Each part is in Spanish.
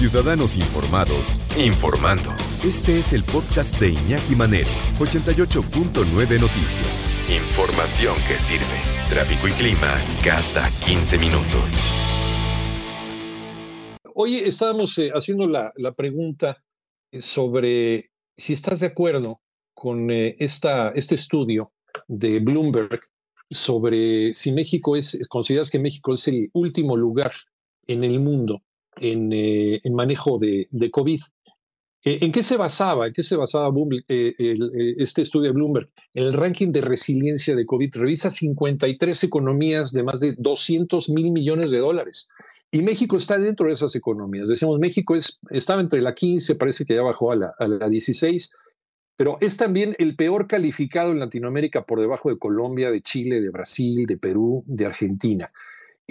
Ciudadanos Informados, informando. Este es el podcast de Iñaki Manero, 88.9 Noticias. Información que sirve. Tráfico y clima cada 15 minutos. Hoy estábamos eh, haciendo la, la pregunta eh, sobre si estás de acuerdo con eh, esta, este estudio de Bloomberg sobre si México es, consideras que México es el último lugar en el mundo en, eh, manejo de, COVID. Eh, ¿En qué se basaba? ¿En qué se basaba eh, este estudio de Bloomberg? El ranking de resiliencia de COVID revisa 53 economías de más de 200 mil millones de dólares. Y México está dentro de esas economías. Decimos, México es, estaba entre la 15, parece que ya bajó a la, a la 16, pero es también el peor calificado en Latinoamérica por debajo de Colombia, de Chile, de Brasil, de Perú, de Argentina.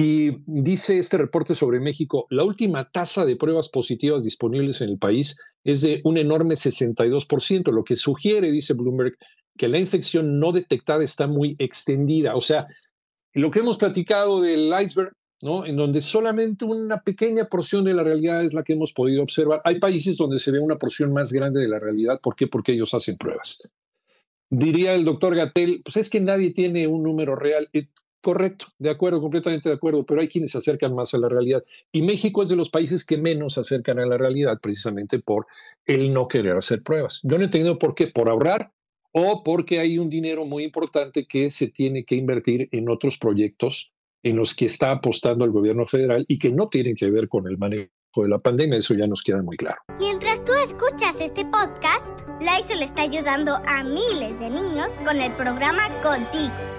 Y dice este reporte sobre México, la última tasa de pruebas positivas disponibles en el país es de un enorme 62%, lo que sugiere, dice Bloomberg, que la infección no detectada está muy extendida. O sea, lo que hemos platicado del iceberg, ¿no? En donde solamente una pequeña porción de la realidad es la que hemos podido observar. Hay países donde se ve una porción más grande de la realidad. ¿Por qué? Porque ellos hacen pruebas. Diría el doctor Gatel, pues es que nadie tiene un número real. Correcto, de acuerdo, completamente de acuerdo, pero hay quienes se acercan más a la realidad. Y México es de los países que menos se acercan a la realidad precisamente por el no querer hacer pruebas. Yo no he entendido por qué, por ahorrar o porque hay un dinero muy importante que se tiene que invertir en otros proyectos en los que está apostando el gobierno federal y que no tienen que ver con el manejo de la pandemia, eso ya nos queda muy claro. Mientras tú escuchas este podcast, le está ayudando a miles de niños con el programa Contigo